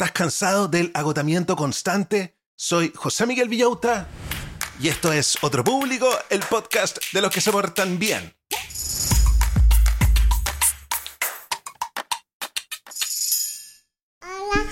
¿Estás cansado del agotamiento constante? Soy José Miguel Villauta y esto es Otro Público, el podcast de los que se portan bien. Hola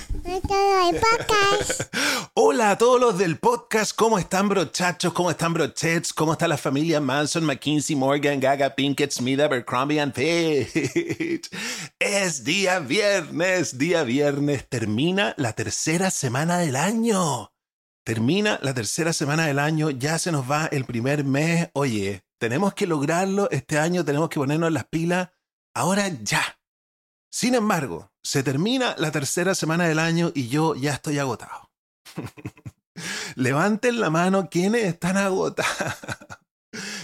a todos los del podcast, ¿cómo están brochachos? ¿Cómo están brochets? ¿Cómo está la familia Manson, McKinsey, Morgan, Gaga, Pinkett, Smith, Abercrombie and Fitch? Es día viernes, día viernes, termina la tercera semana del año. Termina la tercera semana del año, ya se nos va el primer mes. Oye, tenemos que lograrlo este año, tenemos que ponernos las pilas ahora ya. Sin embargo, se termina la tercera semana del año y yo ya estoy agotado. Levanten la mano quienes están agotados.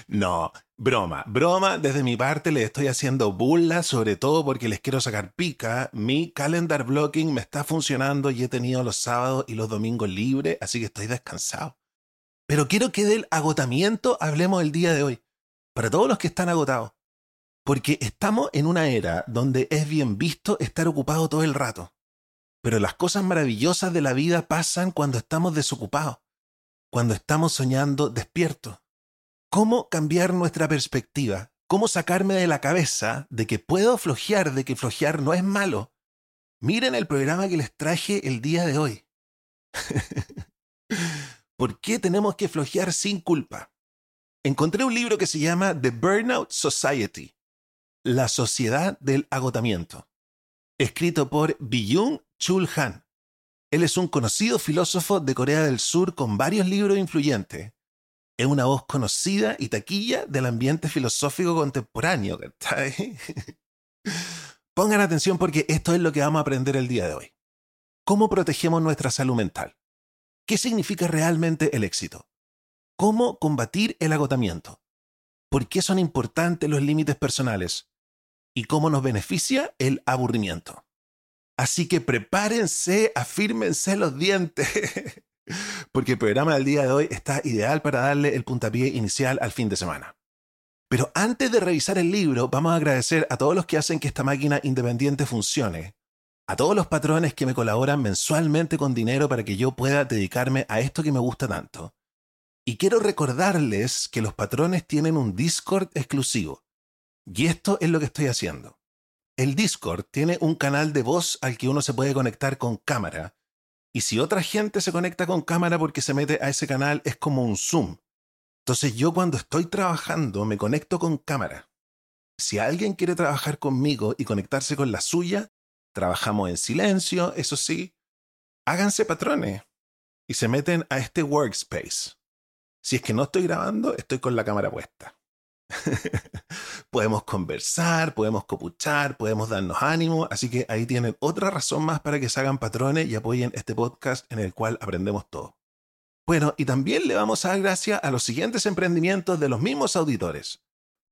no, broma, broma. Desde mi parte les estoy haciendo burla, sobre todo porque les quiero sacar pica. Mi calendar blocking me está funcionando y he tenido los sábados y los domingos libres, así que estoy descansado. Pero quiero que del agotamiento hablemos el día de hoy. Para todos los que están agotados, porque estamos en una era donde es bien visto estar ocupado todo el rato. Pero las cosas maravillosas de la vida pasan cuando estamos desocupados, cuando estamos soñando despiertos. ¿Cómo cambiar nuestra perspectiva? ¿Cómo sacarme de la cabeza de que puedo flojear, de que flojear no es malo? Miren el programa que les traje el día de hoy. ¿Por qué tenemos que flojear sin culpa? Encontré un libro que se llama The Burnout Society la sociedad del agotamiento, escrito por Byung Chul Han. Él es un conocido filósofo de Corea del Sur con varios libros influyentes. Es una voz conocida y taquilla del ambiente filosófico contemporáneo. Pongan atención porque esto es lo que vamos a aprender el día de hoy. ¿Cómo protegemos nuestra salud mental? ¿Qué significa realmente el éxito? ¿Cómo combatir el agotamiento? ¿Por qué son importantes los límites personales? y cómo nos beneficia el aburrimiento. Así que prepárense, afírmense los dientes, porque el programa del día de hoy está ideal para darle el puntapié inicial al fin de semana. Pero antes de revisar el libro, vamos a agradecer a todos los que hacen que esta máquina independiente funcione, a todos los patrones que me colaboran mensualmente con dinero para que yo pueda dedicarme a esto que me gusta tanto. Y quiero recordarles que los patrones tienen un Discord exclusivo y esto es lo que estoy haciendo. El Discord tiene un canal de voz al que uno se puede conectar con cámara. Y si otra gente se conecta con cámara porque se mete a ese canal, es como un Zoom. Entonces yo cuando estoy trabajando me conecto con cámara. Si alguien quiere trabajar conmigo y conectarse con la suya, trabajamos en silencio, eso sí. Háganse patrones y se meten a este workspace. Si es que no estoy grabando, estoy con la cámara puesta. podemos conversar, podemos copuchar, podemos darnos ánimo, así que ahí tienen otra razón más para que se hagan patrones y apoyen este podcast en el cual aprendemos todo. Bueno, y también le vamos a dar gracias a los siguientes emprendimientos de los mismos auditores.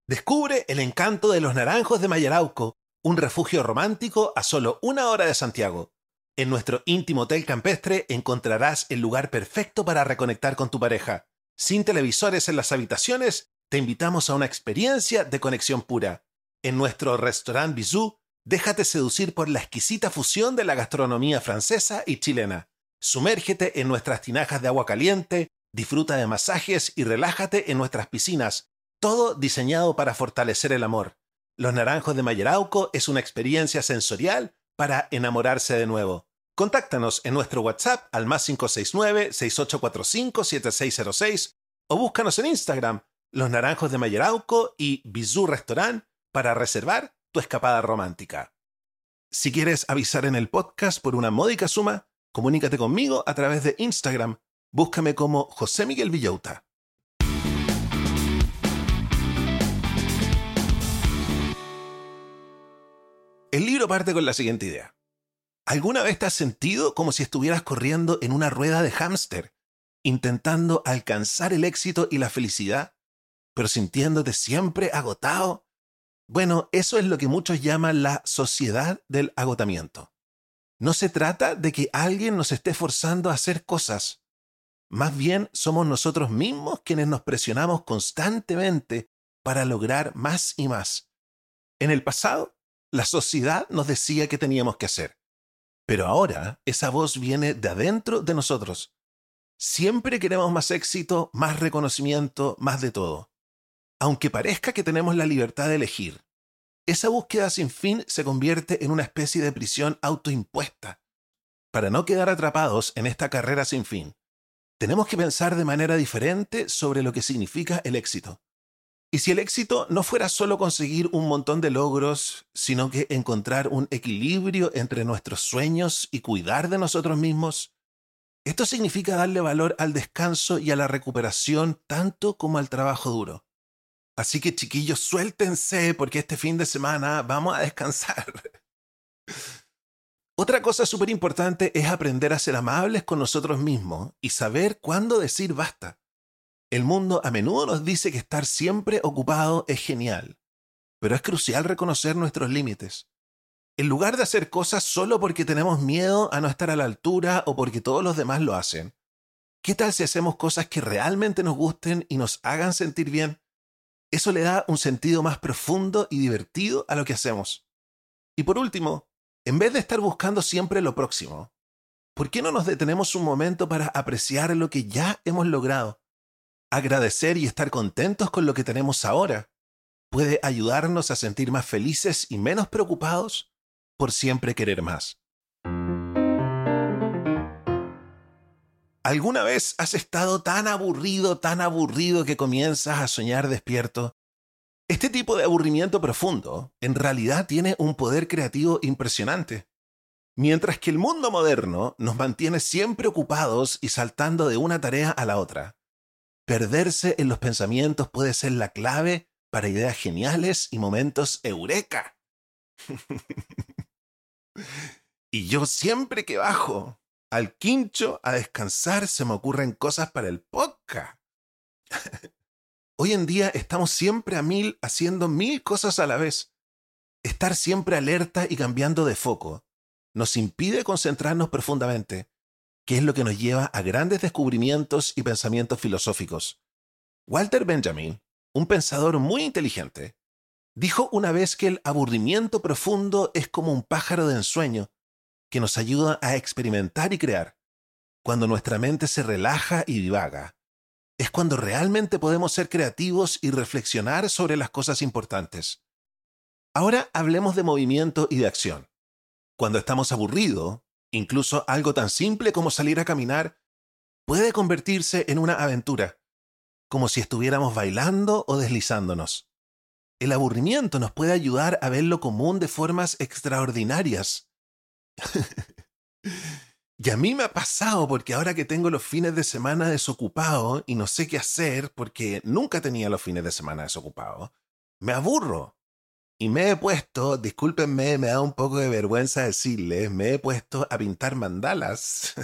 Descubre el encanto de los naranjos de Mayarauco, un refugio romántico a solo una hora de Santiago. En nuestro íntimo hotel campestre encontrarás el lugar perfecto para reconectar con tu pareja, sin televisores en las habitaciones te invitamos a una experiencia de conexión pura. En nuestro restaurant Bisou, déjate seducir por la exquisita fusión de la gastronomía francesa y chilena. Sumérgete en nuestras tinajas de agua caliente, disfruta de masajes y relájate en nuestras piscinas, todo diseñado para fortalecer el amor. Los Naranjos de Mayerauco es una experiencia sensorial para enamorarse de nuevo. Contáctanos en nuestro WhatsApp al más 569-6845-7606 o búscanos en Instagram los Naranjos de Mayerauco y Bizú Restaurant para reservar tu escapada romántica. Si quieres avisar en el podcast por una módica suma, comunícate conmigo a través de Instagram. Búscame como José Miguel Villauta. El libro parte con la siguiente idea. ¿Alguna vez te has sentido como si estuvieras corriendo en una rueda de hámster, intentando alcanzar el éxito y la felicidad, pero sintiéndote siempre agotado. Bueno, eso es lo que muchos llaman la sociedad del agotamiento. No se trata de que alguien nos esté forzando a hacer cosas. Más bien somos nosotros mismos quienes nos presionamos constantemente para lograr más y más. En el pasado, la sociedad nos decía qué teníamos que hacer. Pero ahora esa voz viene de adentro de nosotros. Siempre queremos más éxito, más reconocimiento, más de todo. Aunque parezca que tenemos la libertad de elegir, esa búsqueda sin fin se convierte en una especie de prisión autoimpuesta. Para no quedar atrapados en esta carrera sin fin, tenemos que pensar de manera diferente sobre lo que significa el éxito. Y si el éxito no fuera solo conseguir un montón de logros, sino que encontrar un equilibrio entre nuestros sueños y cuidar de nosotros mismos, esto significa darle valor al descanso y a la recuperación tanto como al trabajo duro. Así que chiquillos, suéltense porque este fin de semana vamos a descansar. Otra cosa súper importante es aprender a ser amables con nosotros mismos y saber cuándo decir basta. El mundo a menudo nos dice que estar siempre ocupado es genial, pero es crucial reconocer nuestros límites. En lugar de hacer cosas solo porque tenemos miedo a no estar a la altura o porque todos los demás lo hacen, ¿qué tal si hacemos cosas que realmente nos gusten y nos hagan sentir bien? Eso le da un sentido más profundo y divertido a lo que hacemos. Y por último, en vez de estar buscando siempre lo próximo, ¿por qué no nos detenemos un momento para apreciar lo que ya hemos logrado? Agradecer y estar contentos con lo que tenemos ahora puede ayudarnos a sentir más felices y menos preocupados por siempre querer más. ¿Alguna vez has estado tan aburrido, tan aburrido que comienzas a soñar despierto? Este tipo de aburrimiento profundo en realidad tiene un poder creativo impresionante. Mientras que el mundo moderno nos mantiene siempre ocupados y saltando de una tarea a la otra, perderse en los pensamientos puede ser la clave para ideas geniales y momentos eureka. y yo siempre que bajo al quincho a descansar se me ocurren cosas para el podcast. Hoy en día estamos siempre a mil haciendo mil cosas a la vez. Estar siempre alerta y cambiando de foco nos impide concentrarnos profundamente, que es lo que nos lleva a grandes descubrimientos y pensamientos filosóficos. Walter Benjamin, un pensador muy inteligente, dijo una vez que el aburrimiento profundo es como un pájaro de ensueño que nos ayuda a experimentar y crear. Cuando nuestra mente se relaja y divaga, es cuando realmente podemos ser creativos y reflexionar sobre las cosas importantes. Ahora hablemos de movimiento y de acción. Cuando estamos aburridos, incluso algo tan simple como salir a caminar puede convertirse en una aventura, como si estuviéramos bailando o deslizándonos. El aburrimiento nos puede ayudar a ver lo común de formas extraordinarias y a mí me ha pasado porque ahora que tengo los fines de semana desocupados y no sé qué hacer porque nunca tenía los fines de semana desocupados, me aburro. Y me he puesto, discúlpenme, me da un poco de vergüenza decirles, me he puesto a pintar mandalas.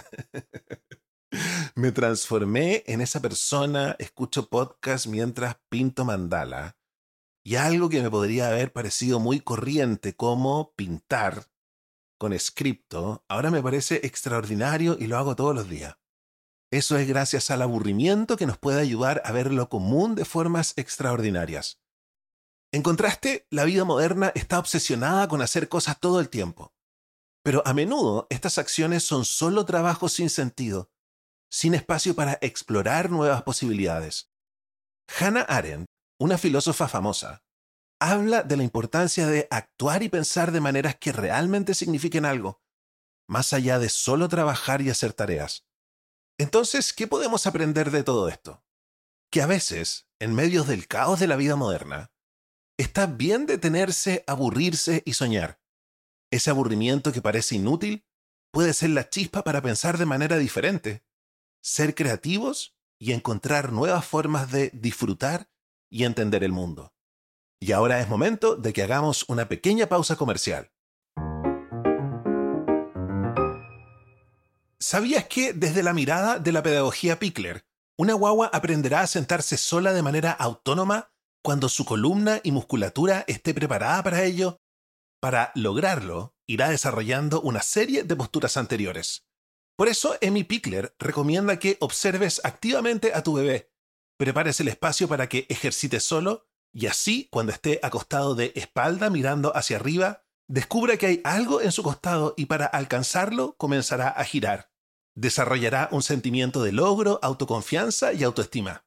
me transformé en esa persona, escucho podcast mientras pinto mandala. Y algo que me podría haber parecido muy corriente como pintar con scripto, ahora me parece extraordinario y lo hago todos los días. Eso es gracias al aburrimiento que nos puede ayudar a ver lo común de formas extraordinarias. En contraste, la vida moderna está obsesionada con hacer cosas todo el tiempo. Pero a menudo estas acciones son solo trabajos sin sentido, sin espacio para explorar nuevas posibilidades. Hannah Arendt, una filósofa famosa, habla de la importancia de actuar y pensar de maneras que realmente signifiquen algo, más allá de solo trabajar y hacer tareas. Entonces, ¿qué podemos aprender de todo esto? Que a veces, en medio del caos de la vida moderna, está bien detenerse, aburrirse y soñar. Ese aburrimiento que parece inútil puede ser la chispa para pensar de manera diferente, ser creativos y encontrar nuevas formas de disfrutar y entender el mundo. Y ahora es momento de que hagamos una pequeña pausa comercial. ¿Sabías que desde la mirada de la pedagogía Pickler, una guagua aprenderá a sentarse sola de manera autónoma cuando su columna y musculatura esté preparada para ello? Para lograrlo, irá desarrollando una serie de posturas anteriores. Por eso, Emi Pickler recomienda que observes activamente a tu bebé, prepares el espacio para que ejercite solo y así, cuando esté acostado de espalda mirando hacia arriba, Descubra que hay algo en su costado y para alcanzarlo comenzará a girar. Desarrollará un sentimiento de logro, autoconfianza y autoestima.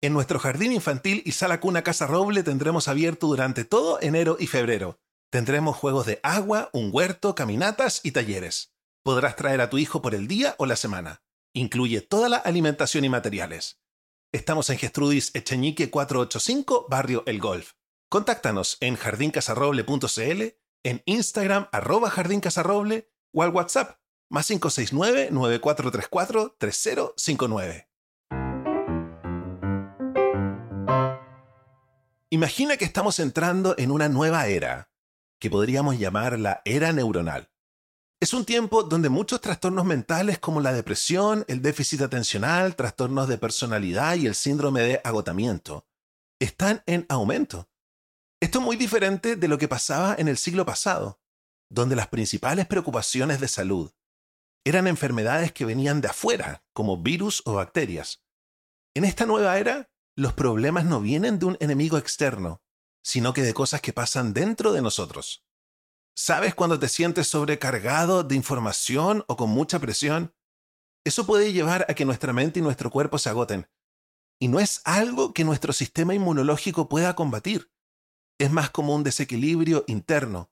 En nuestro jardín infantil y sala cuna Casa Roble tendremos abierto durante todo enero y febrero. Tendremos juegos de agua, un huerto, caminatas y talleres. Podrás traer a tu hijo por el día o la semana. Incluye toda la alimentación y materiales. Estamos en Gestrudis Echeñique 485, Barrio El Golf. Contáctanos en jardincasarroble.cl, en Instagram arroba jardincasarroble o al WhatsApp más 569-9434-3059. Imagina que estamos entrando en una nueva era, que podríamos llamar la era neuronal. Es un tiempo donde muchos trastornos mentales como la depresión, el déficit atencional, trastornos de personalidad y el síndrome de agotamiento están en aumento. Esto es muy diferente de lo que pasaba en el siglo pasado, donde las principales preocupaciones de salud eran enfermedades que venían de afuera, como virus o bacterias. En esta nueva era, los problemas no vienen de un enemigo externo, sino que de cosas que pasan dentro de nosotros. ¿Sabes cuando te sientes sobrecargado de información o con mucha presión? Eso puede llevar a que nuestra mente y nuestro cuerpo se agoten. Y no es algo que nuestro sistema inmunológico pueda combatir. Es más como un desequilibrio interno.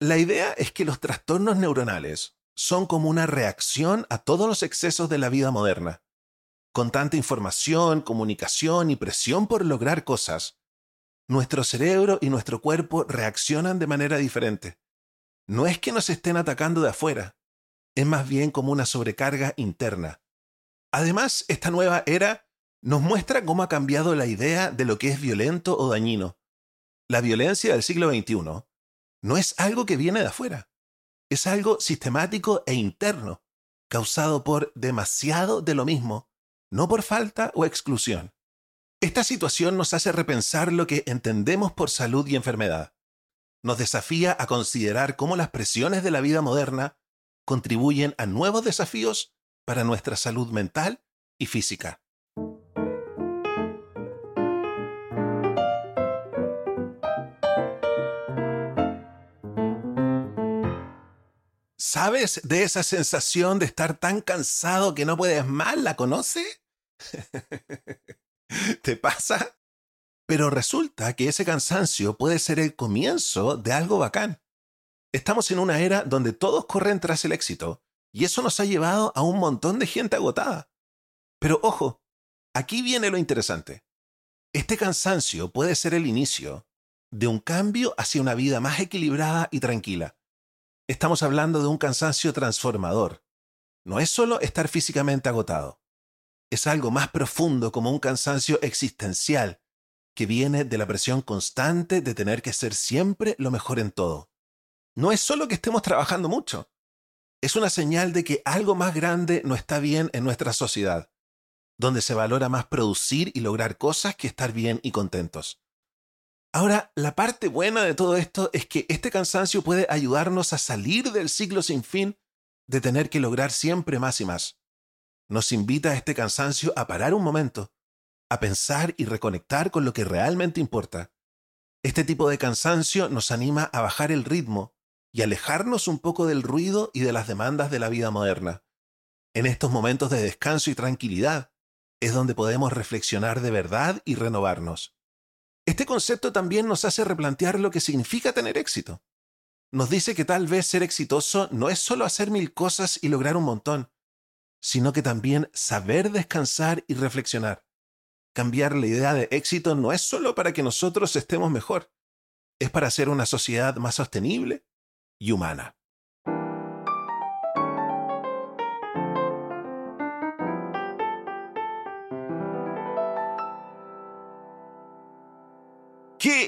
La idea es que los trastornos neuronales son como una reacción a todos los excesos de la vida moderna. Con tanta información, comunicación y presión por lograr cosas, nuestro cerebro y nuestro cuerpo reaccionan de manera diferente. No es que nos estén atacando de afuera, es más bien como una sobrecarga interna. Además, esta nueva era nos muestra cómo ha cambiado la idea de lo que es violento o dañino. La violencia del siglo XXI no es algo que viene de afuera, es algo sistemático e interno, causado por demasiado de lo mismo, no por falta o exclusión. Esta situación nos hace repensar lo que entendemos por salud y enfermedad. Nos desafía a considerar cómo las presiones de la vida moderna contribuyen a nuevos desafíos para nuestra salud mental y física. ¿Sabes de esa sensación de estar tan cansado que no puedes más? ¿La conoce? ¿Te pasa? Pero resulta que ese cansancio puede ser el comienzo de algo bacán. Estamos en una era donde todos corren tras el éxito, y eso nos ha llevado a un montón de gente agotada. Pero ojo, aquí viene lo interesante. Este cansancio puede ser el inicio de un cambio hacia una vida más equilibrada y tranquila. Estamos hablando de un cansancio transformador. No es solo estar físicamente agotado es algo más profundo como un cansancio existencial que viene de la presión constante de tener que ser siempre lo mejor en todo. No es solo que estemos trabajando mucho, es una señal de que algo más grande no está bien en nuestra sociedad, donde se valora más producir y lograr cosas que estar bien y contentos. Ahora, la parte buena de todo esto es que este cansancio puede ayudarnos a salir del ciclo sin fin de tener que lograr siempre más y más nos invita a este cansancio a parar un momento, a pensar y reconectar con lo que realmente importa. Este tipo de cansancio nos anima a bajar el ritmo y alejarnos un poco del ruido y de las demandas de la vida moderna. En estos momentos de descanso y tranquilidad es donde podemos reflexionar de verdad y renovarnos. Este concepto también nos hace replantear lo que significa tener éxito. Nos dice que tal vez ser exitoso no es solo hacer mil cosas y lograr un montón, sino que también saber descansar y reflexionar. Cambiar la idea de éxito no es solo para que nosotros estemos mejor, es para hacer una sociedad más sostenible y humana.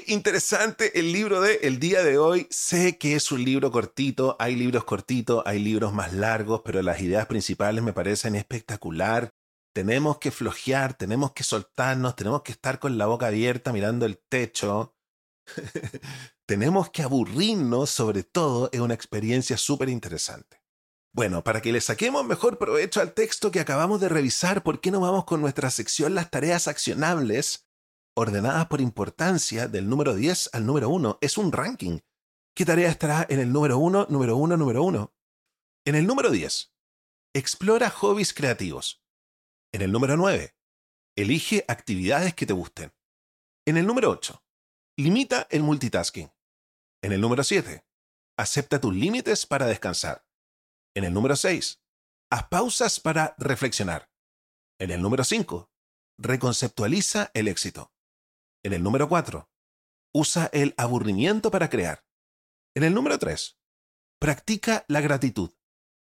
Interesante el libro de el día de hoy. Sé que es un libro cortito, hay libros cortitos, hay libros más largos, pero las ideas principales me parecen espectacular. Tenemos que flojear, tenemos que soltarnos, tenemos que estar con la boca abierta mirando el techo. tenemos que aburrirnos, sobre todo, es una experiencia súper interesante. Bueno, para que le saquemos mejor provecho al texto que acabamos de revisar, ¿por qué no vamos con nuestra sección Las tareas accionables? Ordenadas por importancia del número 10 al número 1. Es un ranking. ¿Qué tarea estará en el número uno, número uno, número uno? En el número 10, explora hobbies creativos. En el número 9, elige actividades que te gusten. En el número 8, limita el multitasking. En el número 7, acepta tus límites para descansar. En el número 6, haz pausas para reflexionar. En el número 5, reconceptualiza el éxito. En el número 4, usa el aburrimiento para crear. En el número 3, practica la gratitud.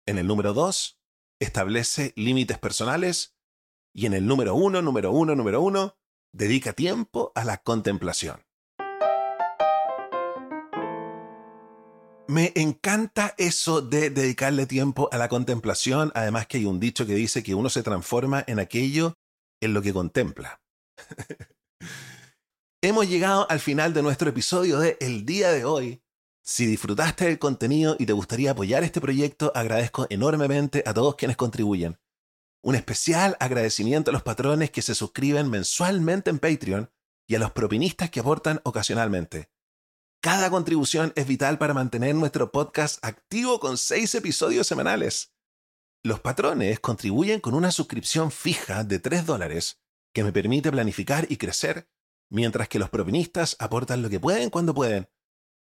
En el número 2, establece límites personales. Y en el número 1, número 1, número 1, dedica tiempo a la contemplación. Me encanta eso de dedicarle tiempo a la contemplación, además que hay un dicho que dice que uno se transforma en aquello en lo que contempla. Hemos llegado al final de nuestro episodio de El día de hoy. Si disfrutaste del contenido y te gustaría apoyar este proyecto, agradezco enormemente a todos quienes contribuyen. Un especial agradecimiento a los patrones que se suscriben mensualmente en Patreon y a los propinistas que aportan ocasionalmente. Cada contribución es vital para mantener nuestro podcast activo con seis episodios semanales. Los patrones contribuyen con una suscripción fija de 3 dólares que me permite planificar y crecer, mientras que los propinistas aportan lo que pueden cuando pueden.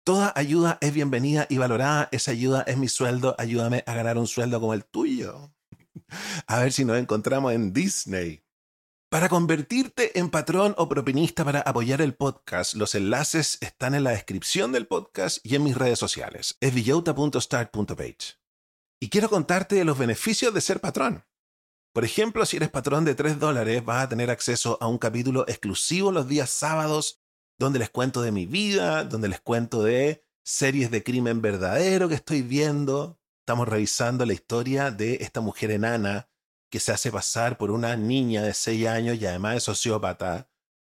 Toda ayuda es bienvenida y valorada. Esa ayuda es mi sueldo. Ayúdame a ganar un sueldo como el tuyo. A ver si nos encontramos en Disney. Para convertirte en patrón o propinista para apoyar el podcast, los enlaces están en la descripción del podcast y en mis redes sociales. Es. Y quiero contarte de los beneficios de ser patrón. Por ejemplo, si eres patrón de 3 dólares, vas a tener acceso a un capítulo exclusivo los días sábados, donde les cuento de mi vida, donde les cuento de series de crimen verdadero que estoy viendo. Estamos revisando la historia de esta mujer enana que se hace pasar por una niña de 6 años y además es sociópata.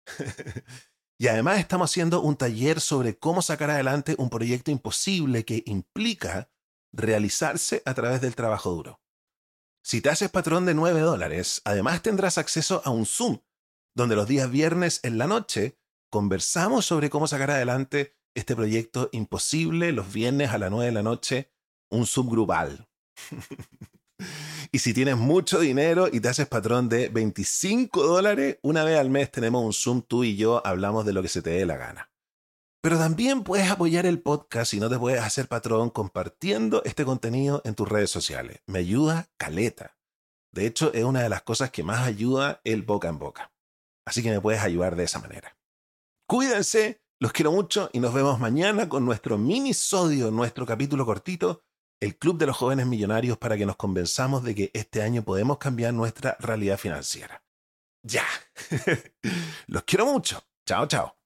y además estamos haciendo un taller sobre cómo sacar adelante un proyecto imposible que implica realizarse a través del trabajo duro. Si te haces patrón de 9 dólares, además tendrás acceso a un Zoom, donde los días viernes en la noche conversamos sobre cómo sacar adelante este proyecto imposible los viernes a las 9 de la noche, un Zoom grupal. y si tienes mucho dinero y te haces patrón de 25 dólares, una vez al mes tenemos un Zoom tú y yo, hablamos de lo que se te dé la gana. Pero también puedes apoyar el podcast y no te puedes hacer patrón compartiendo este contenido en tus redes sociales. Me ayuda caleta. De hecho, es una de las cosas que más ayuda el boca en boca. Así que me puedes ayudar de esa manera. Cuídense, los quiero mucho y nos vemos mañana con nuestro minisodio, nuestro capítulo cortito, el Club de los Jóvenes Millonarios, para que nos convenzamos de que este año podemos cambiar nuestra realidad financiera. Ya. los quiero mucho. Chao, chao.